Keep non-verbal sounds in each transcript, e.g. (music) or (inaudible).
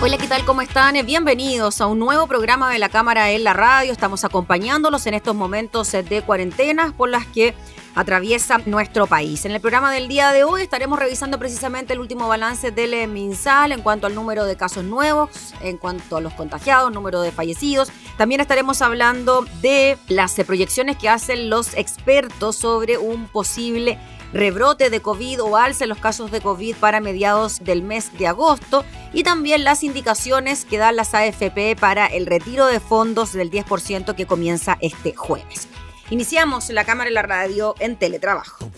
Hola, ¿qué tal? ¿Cómo están? Bienvenidos a un nuevo programa de la Cámara en la Radio. Estamos acompañándolos en estos momentos de cuarentena por las que atraviesa nuestro país. En el programa del día de hoy estaremos revisando precisamente el último balance del MinSal en cuanto al número de casos nuevos, en cuanto a los contagiados, número de fallecidos. También estaremos hablando de las proyecciones que hacen los expertos sobre un posible rebrote de COVID o alza en los casos de COVID para mediados del mes de agosto y también las indicaciones que dan las AFP para el retiro de fondos del 10% que comienza este jueves. Iniciamos la cámara y la radio en teletrabajo.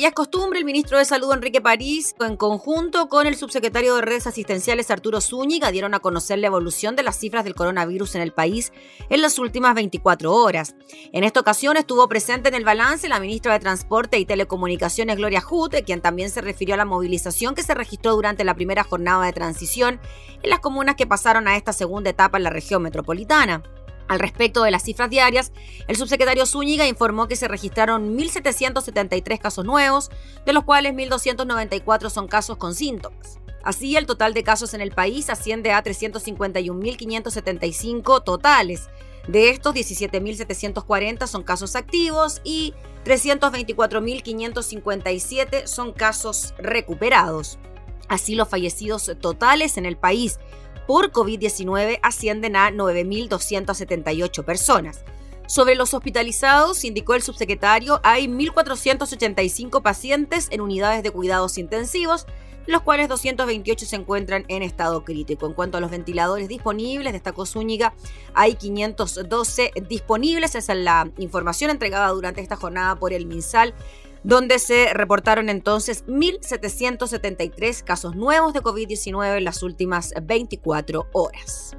Ya es costumbre, el ministro de Salud Enrique París, en conjunto con el subsecretario de Redes Asistenciales Arturo Zúñiga, dieron a conocer la evolución de las cifras del coronavirus en el país en las últimas 24 horas. En esta ocasión estuvo presente en el balance la ministra de Transporte y Telecomunicaciones Gloria Jute, quien también se refirió a la movilización que se registró durante la primera jornada de transición en las comunas que pasaron a esta segunda etapa en la región metropolitana. Al respecto de las cifras diarias, el subsecretario Zúñiga informó que se registraron 1.773 casos nuevos, de los cuales 1.294 son casos con síntomas. Así, el total de casos en el país asciende a 351.575 totales. De estos, 17.740 son casos activos y 324.557 son casos recuperados. Así, los fallecidos totales en el país por COVID-19 ascienden a 9.278 personas. Sobre los hospitalizados, indicó el subsecretario, hay 1.485 pacientes en unidades de cuidados intensivos, los cuales 228 se encuentran en estado crítico. En cuanto a los ventiladores disponibles, destacó Zúñiga, hay 512 disponibles. Esa es la información entregada durante esta jornada por el MinSal donde se reportaron entonces 1.773 casos nuevos de COVID-19 en las últimas 24 horas.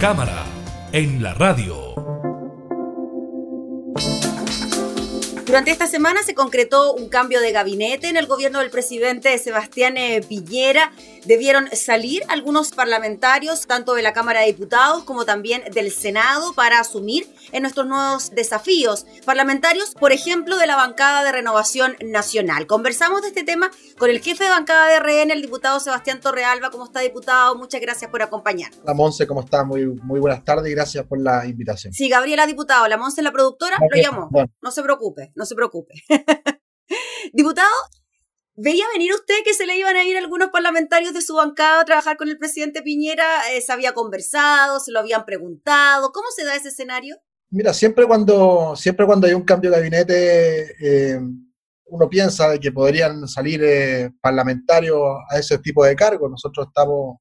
Cámara en la radio. Durante esta semana se concretó un cambio de gabinete en el gobierno del presidente Sebastián eh, Piñera. Debieron salir algunos parlamentarios, tanto de la Cámara de Diputados como también del Senado, para asumir en nuestros nuevos desafíos. Parlamentarios, por ejemplo, de la bancada de Renovación Nacional. Conversamos de este tema con el jefe de bancada de RN, el diputado Sebastián Torrealba. ¿Cómo está, diputado? Muchas gracias por acompañarnos. La Monse, ¿cómo está? Muy, muy buenas tardes y gracias por la invitación. Sí, Gabriela, diputado. La Monse, la productora, lo llamó. Bueno. No se preocupe, no se preocupe. (laughs) diputado, ¿Veía venir usted que se le iban a ir algunos parlamentarios de su bancada a trabajar con el presidente Piñera? Eh, ¿Se había conversado? ¿Se lo habían preguntado? ¿Cómo se da ese escenario? Mira, siempre cuando, siempre cuando hay un cambio de gabinete, eh, uno piensa de que podrían salir eh, parlamentarios a ese tipo de cargos. Nosotros estamos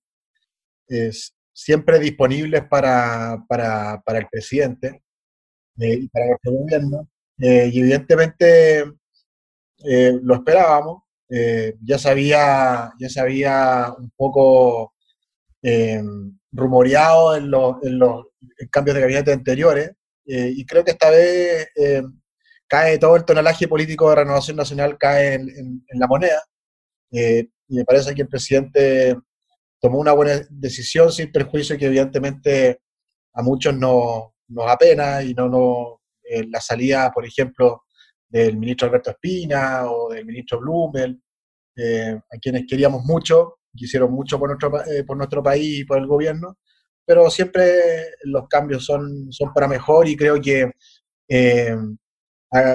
siempre disponibles para, para, para el presidente y para nuestro gobierno. Y evidentemente lo esperábamos. Eh, ya sabía, ya sabía un poco eh, rumoreado en los, en los cambios de gabinete anteriores, eh, y creo que esta vez cae todo el tonelaje político de Renovación Nacional, cae en, la moneda, y me parece que el presidente tomó una buena decisión sin perjuicio que evidentemente a muchos no- nos apena y no, no la salida, por ejemplo, del ministro Alberto Espina o del ministro Blumel, eh, a quienes queríamos mucho, que hicieron mucho por nuestro, eh, por nuestro país y por el gobierno, pero siempre los cambios son, son para mejor y creo que, eh,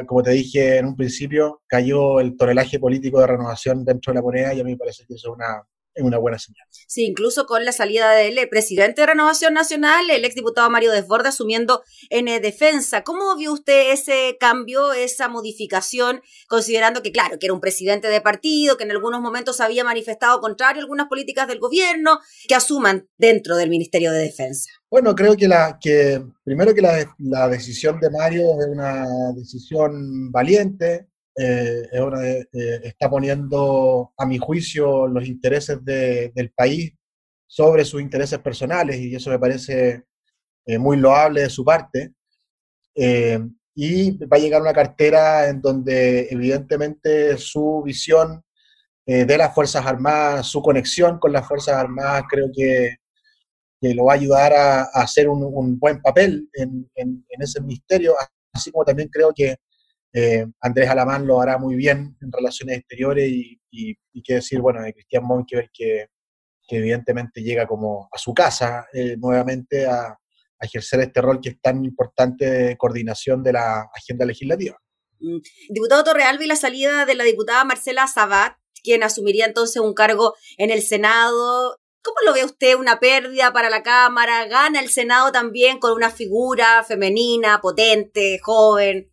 como te dije en un principio, cayó el tonelaje político de renovación dentro de la moneda y a mí me parece que eso es una, es una buena señal. Sí, incluso con la salida del eh, presidente de Renovación Nacional, el exdiputado Mario Desbordes asumiendo en eh, defensa. ¿Cómo vio usted ese cambio, esa modificación, considerando que, claro, que era un presidente de partido, que en algunos momentos había manifestado contrario a algunas políticas del gobierno, que asuman dentro del Ministerio de Defensa? Bueno, creo que, la, que primero que la, la decisión de Mario es una decisión valiente, eh, eh, está poniendo, a mi juicio, los intereses de- del país sobre sus intereses personales y eso me parece eh, muy loable de su parte. Eh, y va a llegar una cartera en donde evidentemente su visión eh, de las Fuerzas Armadas, su conexión con las Fuerzas Armadas, creo que que lo va a ayudar a, a hacer un, un buen papel en, en- en ese ministerio, así como también creo que eh, Andrés Alamán lo hará muy bien en relaciones exteriores y, y, qué decir, bueno, de Cristian Monkever, que, que evidentemente llega como a su casa eh, nuevamente a, a ejercer este rol que es tan importante de coordinación de la agenda legislativa. Mm. Diputado Torrealba y la salida de la diputada Marcela Sabat, quien asumiría entonces un cargo en el Senado. ¿Cómo lo ve usted? ¿Una pérdida para la Cámara? ¿Gana el Senado también con una figura femenina, potente, joven?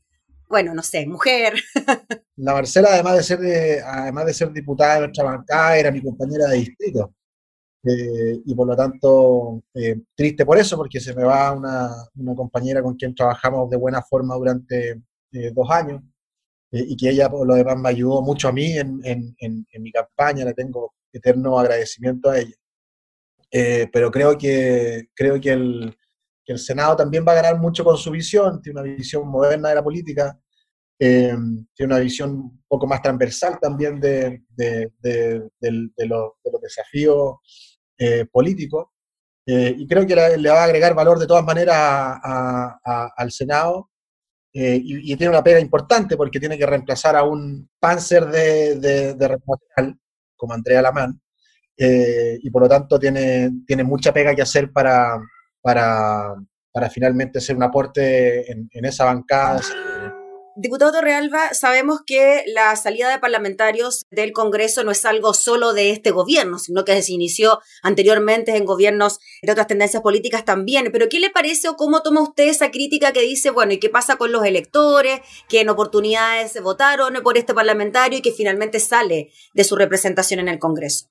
Bueno, no sé, mujer. (laughs) La Marcela, además de ser, de- además de ser diputada de nuestra bancada, era mi compañera de distrito. Eh, y por lo tanto, eh, triste por eso, porque se me va una, una compañera con quien trabajamos de buena forma durante eh, dos años eh, y que ella, por lo demás, me ayudó mucho a mí en, en- en- en mi campaña. Le tengo eterno agradecimiento a ella. Eh, pero creo que, creo que el, que el Senado también va a ganar mucho con su visión, tiene una visión moderna de la política, eh, tiene una visión un poco más transversal también de, los, de los desafíos eh, políticos, eh, y creo que le va a agregar valor de todas maneras al Senado, y, tiene una pega importante porque tiene que reemplazar a un panzer de, Renovación, como Andrea Lamán, y por lo tanto tiene, tiene mucha pega que hacer para, para, para finalmente ser un aporte en, en esa bancada. Diputado Torrealba, sabemos que la salida de parlamentarios del Congreso no es algo solo de este gobierno, sino que se inició anteriormente en gobiernos de otras tendencias políticas también. Pero ¿qué le parece o cómo toma usted esa crítica que dice, bueno, ¿y qué pasa con los electores que en oportunidades votaron por este parlamentario y que finalmente sale de su representación en el Congreso?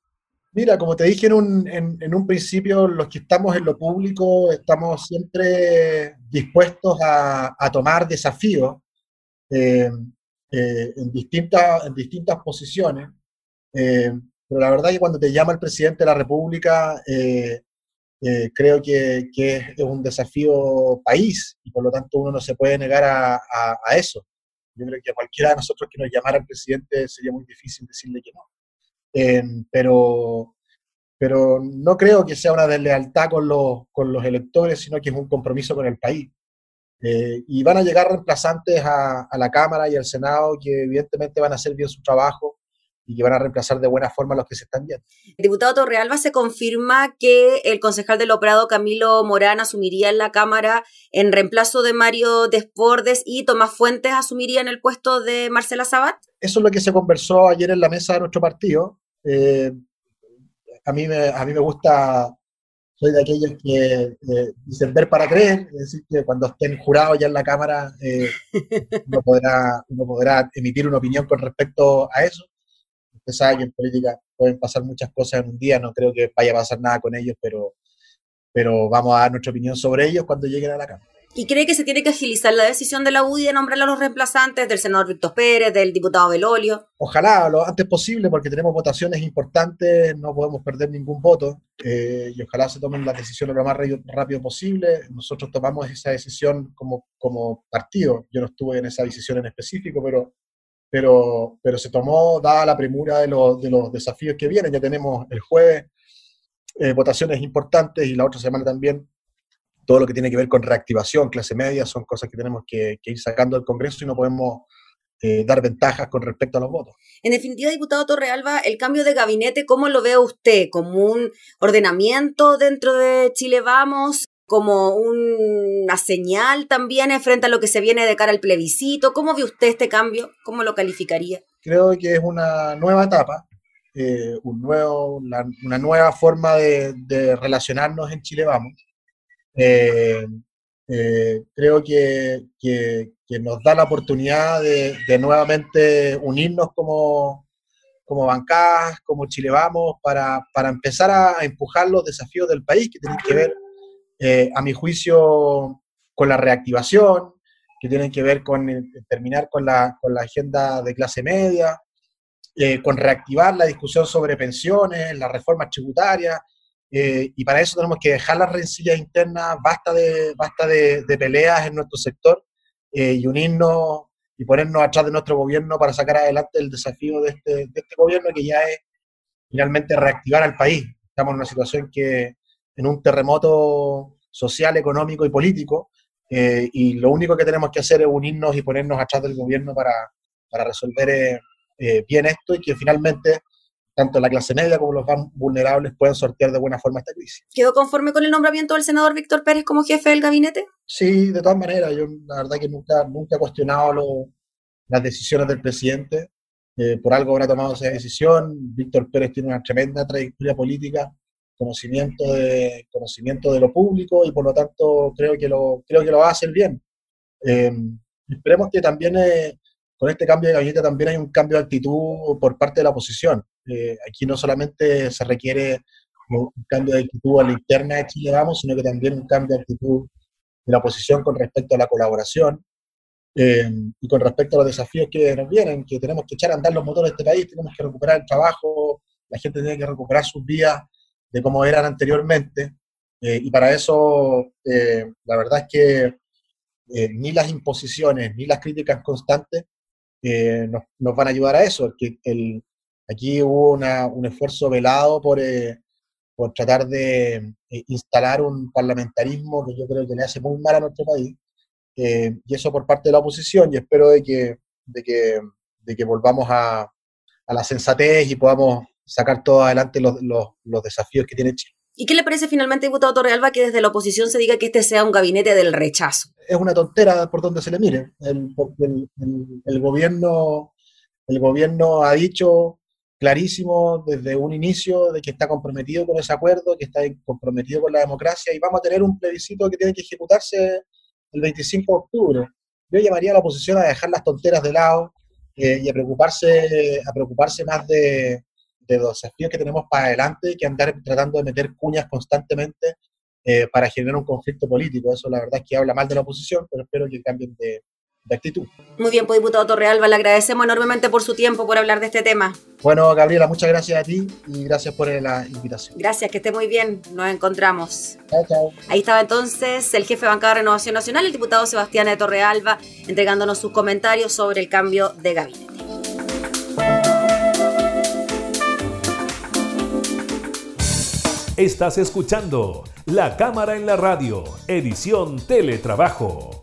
Mira, como te dije en un, en, un principio, los que estamos en lo público estamos siempre dispuestos a, tomar desafíos eh, eh, en, distintas, en distintas posiciones. Eh, pero la verdad que cuando te llama el presidente de la República, creo que, es un desafío país y por lo tanto uno no se puede negar a, a, eso. Yo creo que a cualquiera de nosotros que nos llamara al presidente sería muy difícil decirle que no. Eh, pero, pero no creo que sea una deslealtad con los, con los electores, sino que es un compromiso con el país. Eh, y van a llegar reemplazantes a, a, la Cámara y al Senado que evidentemente van a hacer bien su trabajo y que van a reemplazar de buena forma a los que se están viendo. Diputado Torrealba, se confirma que el concejal del operado Camilo Morán asumiría en la Cámara en reemplazo de Mario Despordes y Tomás Fuentes asumiría en el puesto de Marcela Sabat. Eso es lo que se conversó ayer en la mesa de nuestro partido. Eh, a, mí me, a mí me gusta, soy de aquellos que eh, dicen ver para creer, es decir, que cuando estén jurados ya en la Cámara eh, (laughs) uno, podrá, uno podrá emitir una opinión con respecto a eso usted sabe que en política pueden pasar muchas cosas en un día, no creo que vaya a pasar nada con ellos, pero, pero vamos a dar nuestra opinión sobre ellos cuando lleguen a la Cámara. ¿Y cree que se tiene que agilizar la decisión de la UDI de nombrar a los reemplazantes del senador Víctor Pérez, del diputado Belolio? Ojalá, lo antes posible, porque tenemos votaciones importantes, no podemos perder ningún voto, eh, y ojalá se tomen las decisiones lo más rápido posible. Nosotros tomamos esa decisión como, como partido, yo no estuve en esa decisión en específico, pero pero, pero se tomó dada la premura de los, de los desafíos que vienen. Ya tenemos el jueves eh, votaciones importantes y la otra semana también todo lo que tiene que ver con reactivación, clase media, son cosas que tenemos que, que ir sacando del Congreso y no podemos eh, dar ventajas con respecto a los votos. En definitiva, diputado Torrealba, el cambio de gabinete, ¿cómo lo ve usted? ¿Como un ordenamiento dentro de Chile Vamos? como una señal también frente a lo que se viene de cara al plebiscito. ¿Cómo ve usted este cambio? ¿Cómo lo calificaría? Creo que es una nueva etapa, eh, un nuevo, una, una, nueva forma de, de, relacionarnos en Chile Vamos. Eh, eh, creo que, que, nos da la oportunidad de, nuevamente unirnos como, como bancadas, como Chile Vamos, para, para empezar a empujar los desafíos del país que tienen que ver eh, a mi juicio, con la reactivación, que tienen que ver con terminar con la, con la, agenda de clase media, con reactivar la discusión sobre pensiones, las reformas tributarias, eh, y para eso tenemos que dejar las rencillas internas, basta de, basta de, de peleas en nuestro sector eh, y unirnos y ponernos atrás de nuestro gobierno para sacar adelante el desafío de este, de este gobierno que ya es finalmente reactivar al país. Estamos en una situación que en un terremoto social, económico y político, eh, y lo único que tenemos que hacer es unirnos y ponernos atrás del gobierno para, para resolver eh, bien esto y que finalmente tanto la clase media como los más vulnerables puedan sortear de buena forma esta crisis. ¿Quedó conforme con el nombramiento del senador Víctor Pérez como jefe del gabinete? Sí, de todas maneras, yo la verdad que nunca, nunca he cuestionado lo, las decisiones del presidente, eh, por algo habrá tomado esa decisión, Víctor Pérez tiene una tremenda trayectoria política, conocimiento de, conocimiento de lo público y por lo tanto creo que lo, creo que lo va a hacer bien. Eh, esperemos que también eh, con este cambio de gabinete también hay un cambio de actitud por parte de la oposición. Eh, aquí no solamente se requiere un cambio de actitud a la interna de Chile Vamos, sino que también un cambio de actitud de la oposición con respecto a la colaboración eh, y con respecto a los desafíos que nos vienen, que tenemos que echar a andar los motores de este país, tenemos que recuperar el trabajo, la gente tiene que recuperar sus vidas de cómo eran anteriormente. Eh, y para eso, eh, la verdad es que eh, ni las imposiciones ni las críticas constantes eh, nos, nos, van a ayudar a eso. Que el, aquí hubo una, un esfuerzo velado por, por tratar de instalar un parlamentarismo que yo creo que le hace muy mal a nuestro país. y eso por parte de la oposición. Y espero de que, de que, volvamos a, a la sensatez y podamos sacar todo adelante los, desafíos que tiene Chile. ¿Y qué le parece finalmente, diputado Torrealba, que desde la oposición se diga que este sea un gabinete del rechazo? Es una tontera por donde se le mire. El, gobierno, el gobierno ha dicho clarísimo desde un inicio de que está comprometido con ese acuerdo, que está comprometido con la democracia y vamos a tener un plebiscito que tiene que ejecutarse el 25 de octubre. Yo llamaría a la oposición a dejar las tonteras de lado eh, y a preocuparse, a preocuparse más de, de los desafíos que tenemos para adelante que andar tratando de meter cuñas constantemente eh, para generar un conflicto político. Eso la verdad es que habla mal de la oposición, pero espero que cambien de, de actitud. Muy bien, pues diputado Torrealba, le agradecemos enormemente por su tiempo, por hablar de este tema. Bueno, Gabriela, muchas gracias a ti y gracias por la invitación. Gracias, que esté muy bien, nos encontramos. Chao, chao. Ahí estaba entonces el jefe de bancada de Renovación Nacional, el diputado Sebastián de Torrealba, entregándonos sus comentarios sobre el cambio de gabinete. Estás escuchando La Cámara en la Radio, edición Teletrabajo,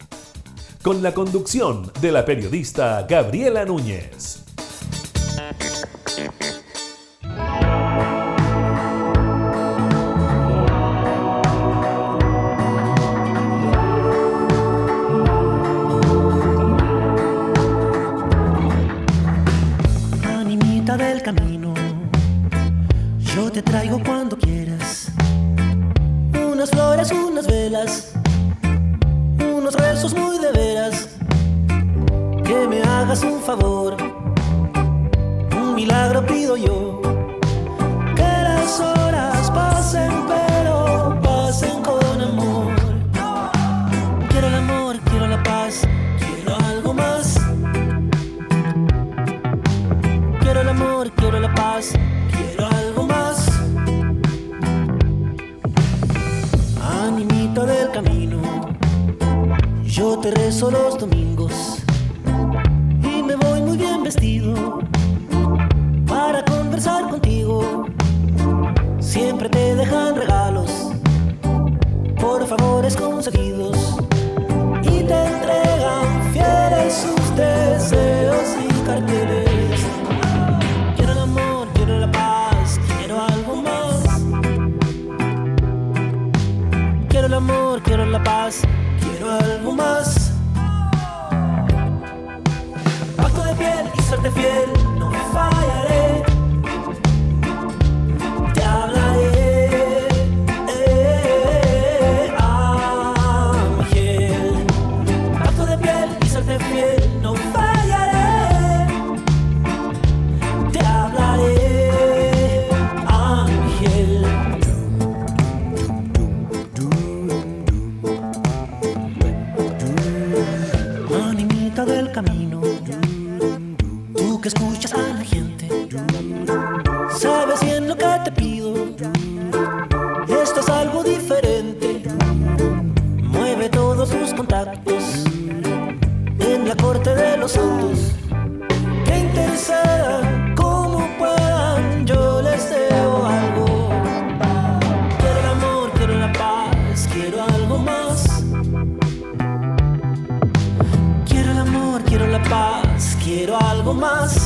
con la conducción de la periodista Gabriela Núñez. Animita del camino, yo te traigo cuando quieras. Unas flores, unas velas, unos rezos muy de veras. Que me hagas un favor, un milagro pido yo. Que las horas pasen, pero pasen con amor. Quiero el amor, quiero la paz, quiero algo más. Quiero el amor, quiero la paz, te rezo los domingos y me voy muy bien vestido para conversar contigo. Siempre te dejan regalos por favores conseguidos y te entregan fieles sus deseos y carteles. Quiero el amor, quiero la paz, quiero algo más. Quiero el amor, quiero la paz, serte fiel, algo diferente. Mueve todos tus contactos en la corte de los santos que intercedan como puedan. Yo les debo algo. Quiero el amor, quiero la paz, quiero algo más. Quiero el amor, quiero la paz, quiero algo más.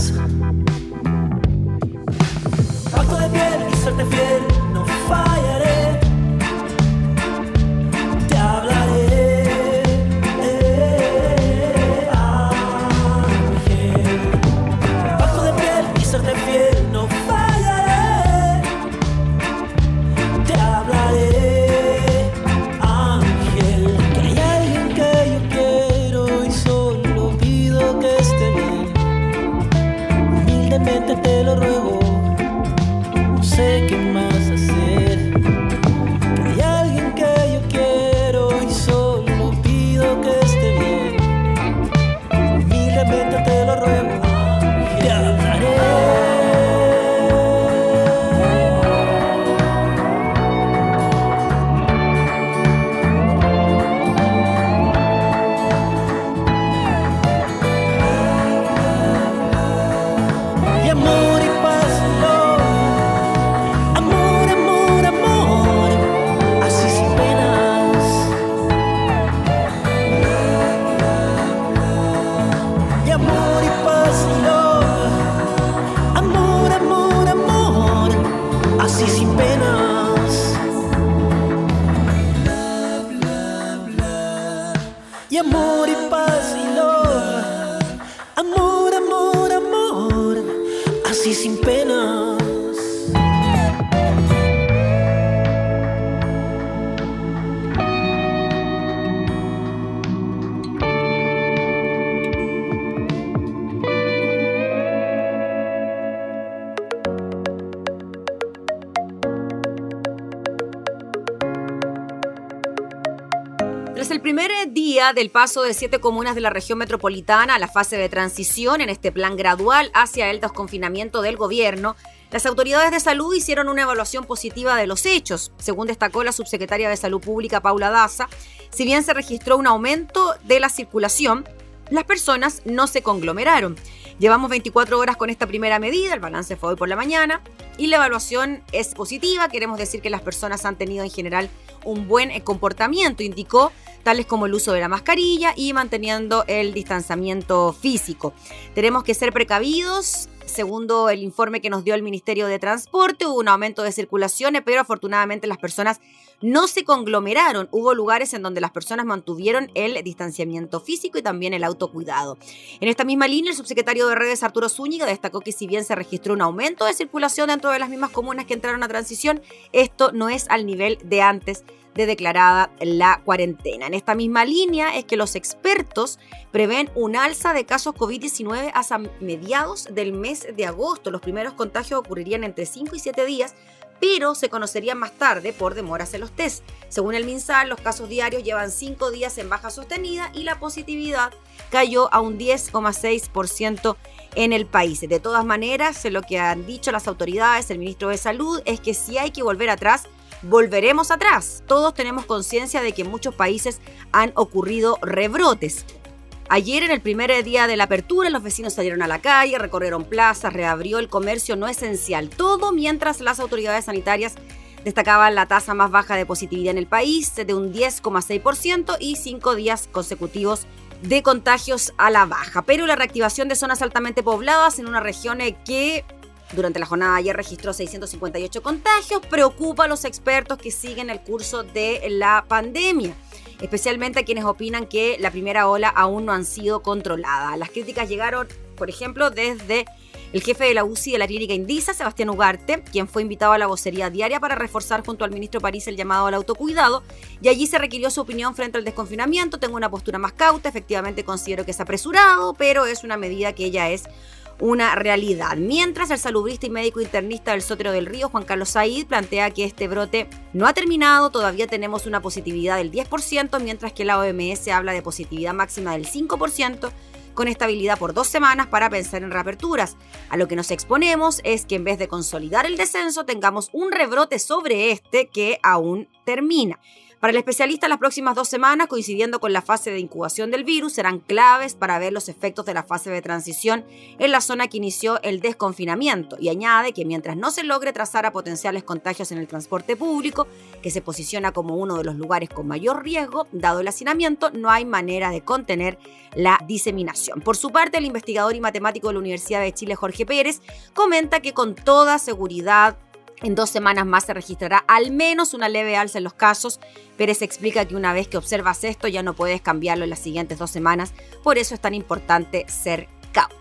Del paso de siete comunas de la región metropolitana a la fase de transición en este plan gradual hacia el desconfinamiento del gobierno, las autoridades de salud hicieron una evaluación positiva de los hechos, según destacó la subsecretaria de Salud Pública Paula Daza. Si bien se registró un aumento de la circulación, las personas no se conglomeraron. Llevamos 24 horas con esta primera medida, el balance fue hoy por la mañana y la evaluación es positiva. Queremos decir que las personas han tenido en general un buen eh, comportamiento, indicó, tales como el uso de la mascarilla y manteniendo el distanciamiento físico. Tenemos que ser precavidos. Segundo el informe que nos dio el Ministerio de Transporte, hubo un aumento de circulaciones, pero afortunadamente las personas no se conglomeraron. Hubo lugares en donde las personas mantuvieron el distanciamiento físico y también el autocuidado. En esta misma línea, el subsecretario de redes Arturo Zúñiga destacó que si bien se registró un aumento de circulación dentro de las mismas comunas que entraron a transición, esto no es al nivel de antes de declarada la cuarentena. En esta misma línea es que los expertos prevén un alza de casos COVID-19 hasta mediados del mes de agosto. Los primeros contagios ocurrirían entre 5 y 7 días, pero se conocerían más tarde por demoras en los test. Según el MinSal, los casos diarios llevan cinco días en baja sostenida y la positividad cayó a un 10,6% en el país. De todas maneras, lo que han dicho las autoridades, el ministro de Salud, es que si hay que volver atrás, volveremos atrás. Todos tenemos conciencia de que en muchos países han ocurrido rebrotes. Ayer, en el primer día de la apertura, los vecinos salieron a la calle, recorrieron plazas, reabrió el comercio no esencial. Todo mientras las autoridades sanitarias destacaban la tasa más baja de positividad en el país, de un 10,6% y cinco días consecutivos de contagios a la baja. Pero la reactivación de zonas altamente pobladas en una región que durante la jornada ayer registró 658 contagios, preocupa a los expertos que siguen el curso de la pandemia especialmente a quienes opinan que la primera ola aún no han sido controladas. Las críticas llegaron, por ejemplo, desde el jefe de la UCI de la clínica Indisa, Sebastián Ugarte, quien fue invitado a la vocería diaria para reforzar junto al ministro París el llamado al autocuidado, y allí se requirió su opinión frente al desconfinamiento. Tengo una postura más cauta, efectivamente considero que es apresurado, pero es una medida que ella es una realidad. Mientras el salubrista y médico internista del Sotero del Río, Juan Carlos Said, plantea que este brote no ha terminado, todavía tenemos una positividad del 10%, mientras que la OMS habla de positividad máxima del 5%, con estabilidad por dos semanas para pensar en reaperturas. A lo que nos exponemos es que en vez de consolidar el descenso, tengamos un rebrote sobre este que aún termina. Para el especialista, las próximas dos semanas, coincidiendo con la fase de incubación del virus, serán claves para ver los efectos de la fase de transición en la zona que inició el desconfinamiento y añade que mientras no se logre trazar a potenciales contagios en el transporte público, que se posiciona como uno de los lugares con mayor riesgo, dado el hacinamiento, no hay manera de contener la diseminación. Por su parte, el investigador y matemático de la Universidad de Chile, Jorge Pérez, comenta que con toda seguridad en dos semanas más se registrará al menos una leve alza en los casos. Pérez explica que una vez que observas esto ya no puedes cambiarlo en las siguientes dos semanas. Por eso es tan importante ser cauto.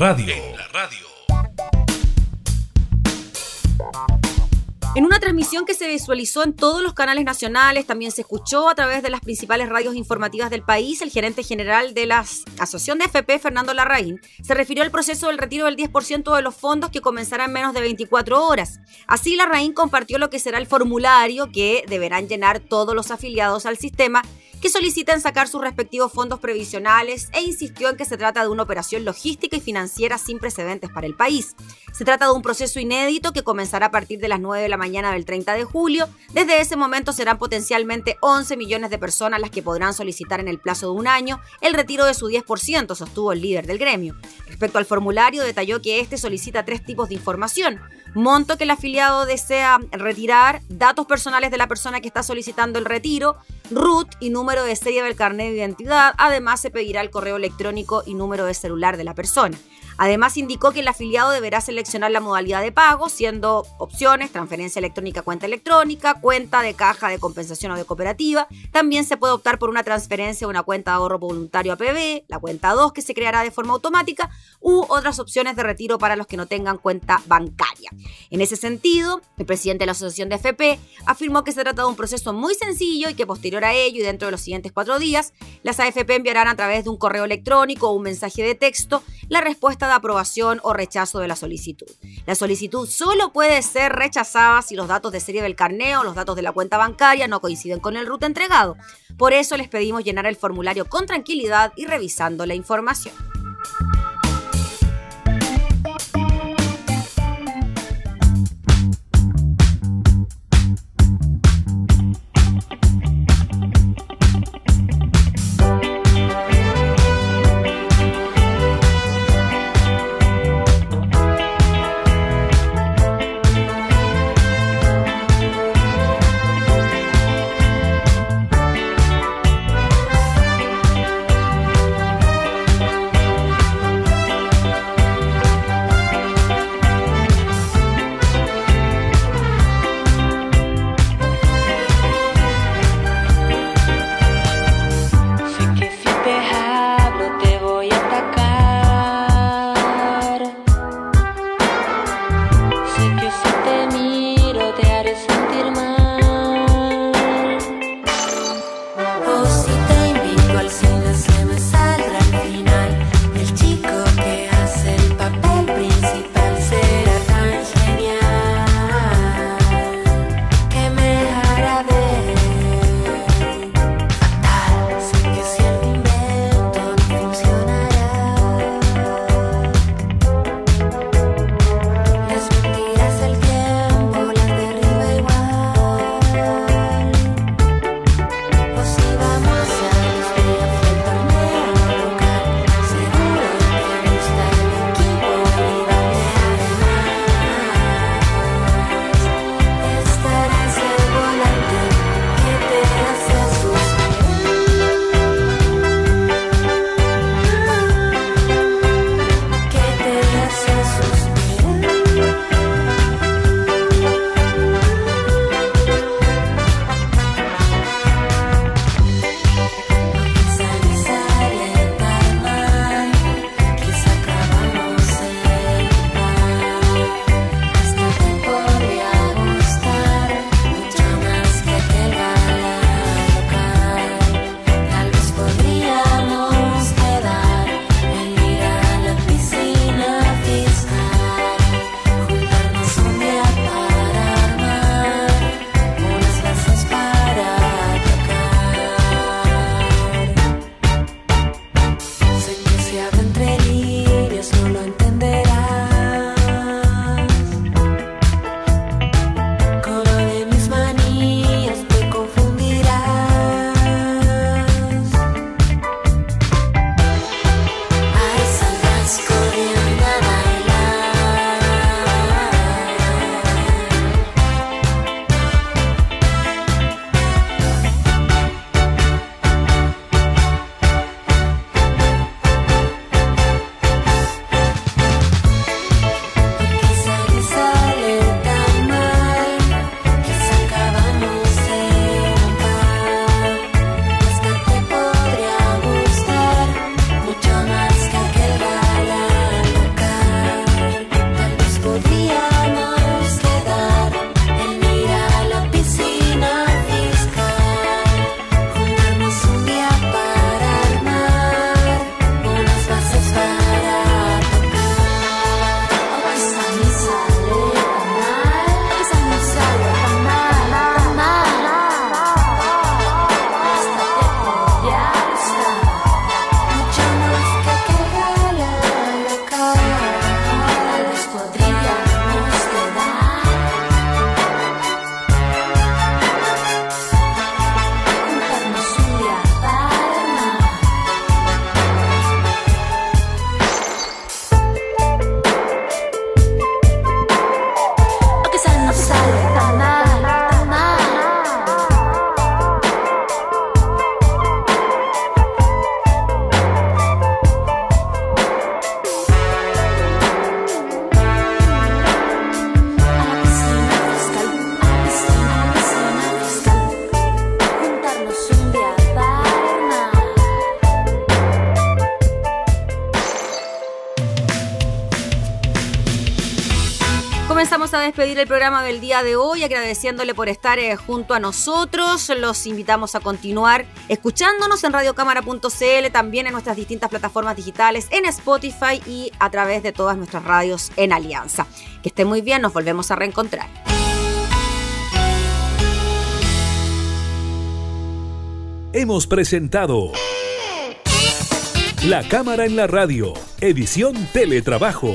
En la radio. En una transmisión que se visualizó en todos los canales nacionales, también se escuchó a través de las principales radios informativas del país, el gerente general de la Asociación de FP, Fernando Larraín, se refirió al proceso del retiro del 10% de los fondos que comenzará en menos de 24 horas. Así, Larraín compartió lo que será el formulario que deberán llenar todos los afiliados al sistema que solicitan sacar sus respectivos fondos previsionales e insistió en que se trata de una operación logística y financiera sin precedentes para el país. Se trata de un proceso inédito que comenzará a partir de las 9 de la mañana del 30 de julio. Desde ese momento serán potencialmente 11 millones de personas las que podrán solicitar en el plazo de un año el retiro de su 10%, sostuvo el líder del gremio. Respecto al formulario, detalló que este solicita tres tipos de información monto que el afiliado desea retirar, datos personales de la persona que está solicitando el retiro, RUT y número de serie del carnet de identidad. Además, se pedirá el correo electrónico y número de celular de la persona. Además, indicó que el afiliado deberá seleccionar la modalidad de pago, siendo opciones transferencia electrónica, cuenta electrónica, cuenta de caja de compensación o de cooperativa. También se puede optar por una transferencia de una cuenta de ahorro voluntario a PB, la cuenta 2 que se creará de forma automática, u otras opciones de retiro para los que no tengan cuenta bancaria. En ese sentido, el presidente de la Asociación de FP afirmó que se trata de un proceso muy sencillo y que posterior a ello y dentro de los siguientes cuatro días, las AFP enviarán a través de un correo electrónico o un mensaje de texto la respuesta de aprobación o rechazo de la solicitud. La solicitud solo puede ser rechazada si los datos de serie del carneo o los datos de la cuenta bancaria no coinciden con el ruta entregado. Por eso les pedimos llenar el formulario con tranquilidad y revisando la información. Despedir el programa del día de hoy agradeciéndole por estar eh, junto a nosotros. Los invitamos a continuar escuchándonos en radiocámara.cl, también en nuestras distintas plataformas digitales, en Spotify y a través de todas nuestras radios en Alianza. Que esté muy bien, nos volvemos a reencontrar. Hemos presentado La Cámara en la Radio, edición Teletrabajo